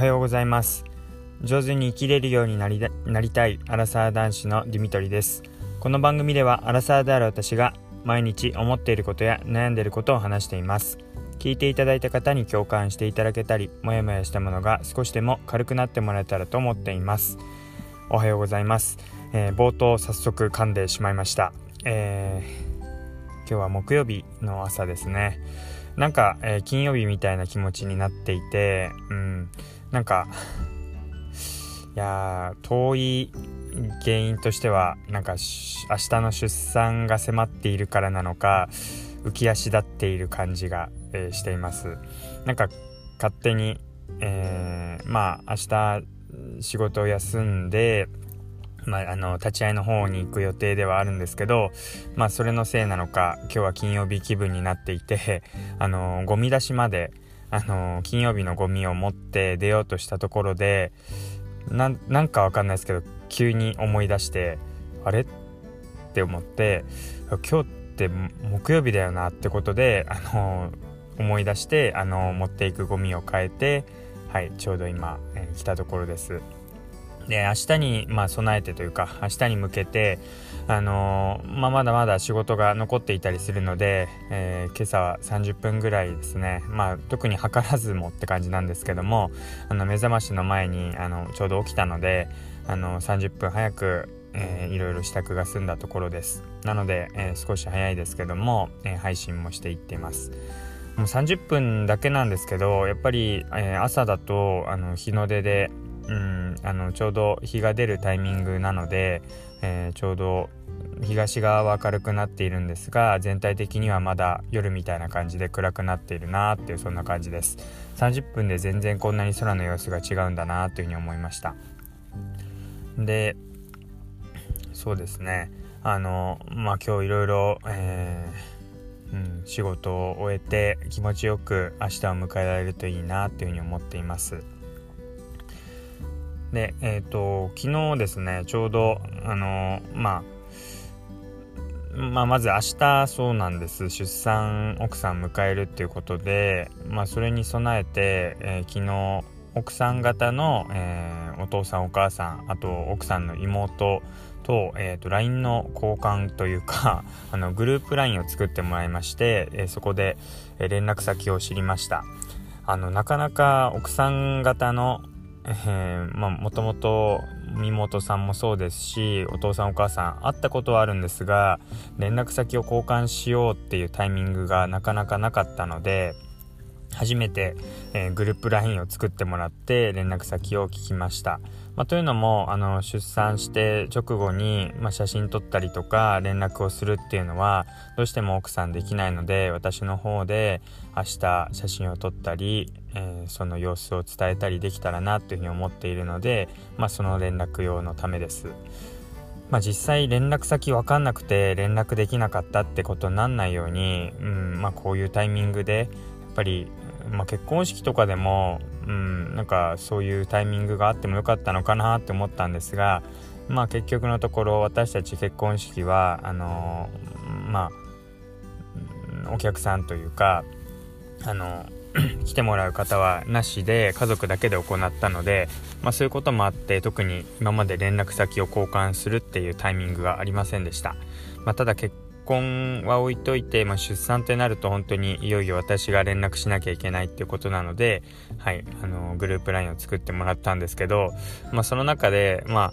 はようございます。上手に生きれるようになりなりたいアラサー男子のディミトリです。この番組ではアラサーである私が毎日思っていることや悩んでいることを話しています。聞いていただいた方に共感していただけたりモヤモヤしたものが少しでも軽くなってもらえたらと思っています。おはようございます、えー、冒頭早速噛んでしまいました、えー、今日は木曜日の朝ですね。なんか、えー、金曜日みたいな気持ちになっていて、うん、なんか、いや遠い原因としては、なんか、明日の出産が迫っているからなのか、浮き足立っている感じが、えー、しています。なんか、勝手に、えー、まあ、明日、仕事を休んで、まあ、あの立ち会いの方に行く予定ではあるんですけど、まあ、それのせいなのか今日は金曜日気分になっていてあのゴミ出しまであの金曜日のゴミを持って出ようとしたところでなんかわかんないですけど急に思い出してあれ？って思って今日って木曜日だよなってことであの思い出してあの持っていくゴミを変えてはいちょうど今、えー、来たところです。で明日に、まあ、備えてというか明日に向けて、あのー、まあ、まだまだ仕事が残っていたりするので、えー、今朝は30分ぐらいですね、まあ、特に測らずもって感じなんですけどもあの目覚ましの前にあのちょうど起きたのであの30分早くえー、いろいろ支度が済んだところです。なので、えー、少し早いですけども、えー、配信もしていっています。もう30分だけなんですけどやっぱり、え朝だとあの日の出でうんあのちょうど日が出るタイミングなので、えー、ちょうど東側は明るくなっているんですが全体的にはまだ夜みたいな感じで暗くなっているなっていうそんな感じです。30分で全然こんなに空の様子が違うんだなというふうに思いました。でそうですね。あのまあ今日いろいろえー、うん、仕事を終えて気持ちよく明日を迎えられるといいなっていうふうに思っています。で、えっ、ー、と、昨日ですね、ちょうど、あのまあ、まあ、まず明日そうなんです。出産奥さん迎えるっていうことで、まあ、それに備えて、えー、昨日奥さん方の、えー、お父さんお母さんあと奥さんの妹と,、えーと、LINE の交換というか あのグループ LINE を作ってもらいまして、えー、そこで、え連絡先を知りました。あのなかなか奥さん方のえー、まあもともと妹さんもそうですしお父さんお母さん会ったことはあるんですが連絡先を交換しようっていうタイミングがなかなかなかったので初めて、えー、グループ LINE を作ってもらって連絡先を聞きました。まあ、というのもあの出産して直後に、まあ、写真撮ったりとか連絡をするっていうのはどうしても奥さんできないので私の方で明日写真を撮ったり、えー、その様子を伝えたりできたらなというふうに思っているので、まあ、その連絡用のためです。まあ、実際連絡先分かんなくて連絡できなかったってことになんないように、うんまあ、こういうタイミングでやっぱりまあ、結婚式とかでも、うん、なんかそういうタイミングがあってもよかったのかなって思ったんですが、まあ、結局のところ私たち結婚式はあのー、まあお客さんというかあの 来てもらう方はなしで家族だけで行ったので、まあ、そういうこともあって特に今まで連絡先を交換するっていうタイミングがありませんでした、まあ、ただ結婚は置いといて、まあ、出産ってなると本当にいよいよ私が連絡しなきゃいけないっていうことなので、はい、あのグループ LINE を作ってもらったんですけど、まあ、その中で、まあ、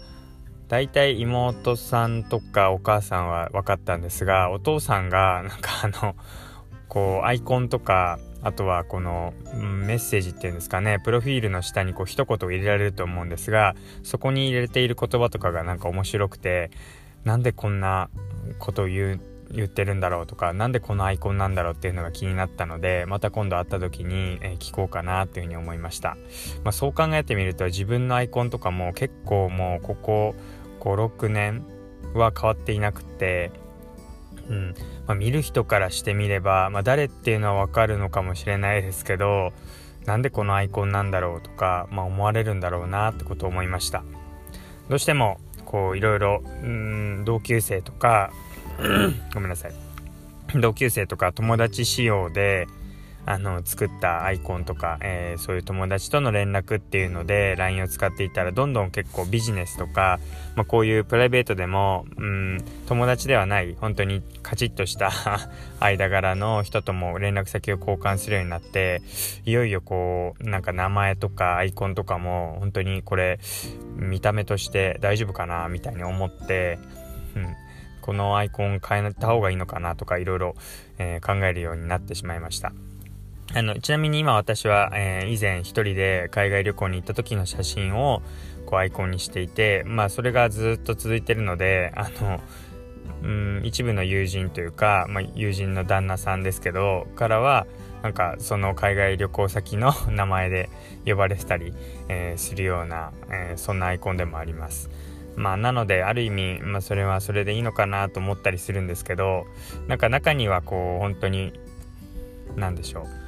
大体妹さんとかお母さんは分かったんですがお父さんがなんかあのこうアイコンとかあとはこのメッセージっていうんですかねプロフィールの下にこう一言入れられると思うんですがそこに入れている言葉とかがなんか面白くてなんでこんなことを言う言ってるんだろうとか何でこのアイコンなんだろうっていうのが気になったのでまた今度会った時に、え、聞こうかなっていうふうに思いました、まあ、そう考えてみると自分のアイコンとかも結構もうここ56年は変わっていなくてうん。まあ、見る人からしてみれば、まあ、誰っていうのは分かるのかもしれないですけどなんでこのアイコンなんだろうとか、まあ、思われるんだろうなってことを思いました。どうしてもこういろいろ同級生とか ごめんなさい。同級生とか友達仕様であの作ったアイコンとか、えー、そういう友達との連絡っていうので LINE を使っていたらどんどん結構ビジネスとか、まあ、こういうプライベートでもうん友達ではない本当にカチッとした 間柄の人とも連絡先を交換するようになっていよいよこうなんか名前とかアイコンとかも本当にこれ見た目として大丈夫かなみたいに思って、うん、このアイコン変えた方がいいのかなとかいろいろ考えるようになってしまいました。あの、ちなみに今私は、えー、以前一人で海外旅行に行った時の写真をこうアイコンにしていて、まあそれがずっと続いてるので、あの、うん一部の友人というか、まあ、友人の旦那さんですけどからはなんかその海外旅行先の 名前で呼ばれてたり、えー、するような、えー、そんなアイコンでもあります。まあなのである意味、まあ、それはそれでいいのかなと思ったりするんですけどなんか中にはこう本当に何でしょう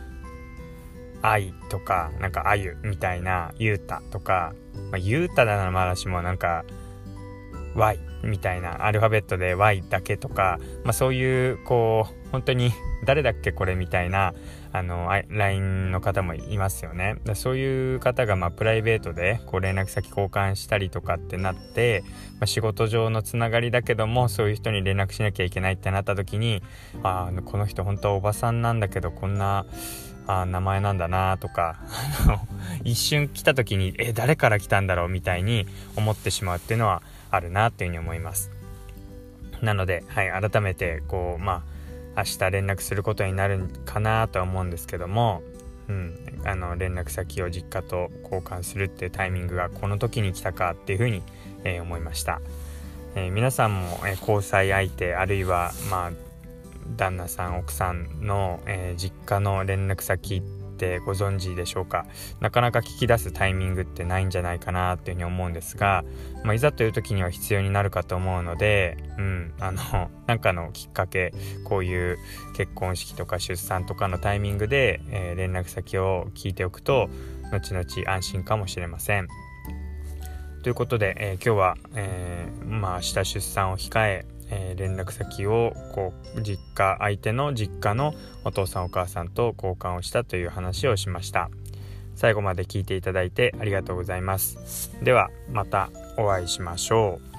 愛とか、なんかあゆみたいな、ゆうたとか、まあ、ゆうたならまだしもなんか、Y みたいな、アルファベットで Y だけとか、まあそういう、こう、本当に誰だっけこれみたいな、あの、LINE の方もいますよね。そういう方が、まあプライベートで、こう連絡先交換したりとかってなって、まあ、仕事上のつながりだけども、そういう人に連絡しなきゃいけないってなった時に、ああ、この人本当はおばさんなんだけど、こんな、あ名前なんだなとか一瞬来た時にえ誰から来たんだろうみたいに思ってしまうっていうのはあるなっていうふうに思います。なので、はい、改めてこうまあ明日連絡することになるかなとは思うんですけども、うん、あの連絡先を実家と交換するっていうタイミングがこの時に来たかっていうふうに、えー、思いました、えー、皆さんも、えー、交際相手あるいはまあ旦那さん奥さんの、えー、実家の連絡先ってご存知でしょうか？なかなか聞き出すタイミングってないんじゃないかなっていうふうに思うんですが、まあ、いざという時には必要になるかと思うので、うん、あのなんかのきっかけこういう結婚式とか出産とかのタイミングで、えー、連絡先を聞いておくと後々安心かもしれません。ということで、えー、今日は、えー、まあ明日出産を控ええー、連絡先をこう実家相手の実家のお父さんお母さんと交換をしたという話をしました。最後まで聞いていただいてありがとうございます。ではまたお会いしましょう。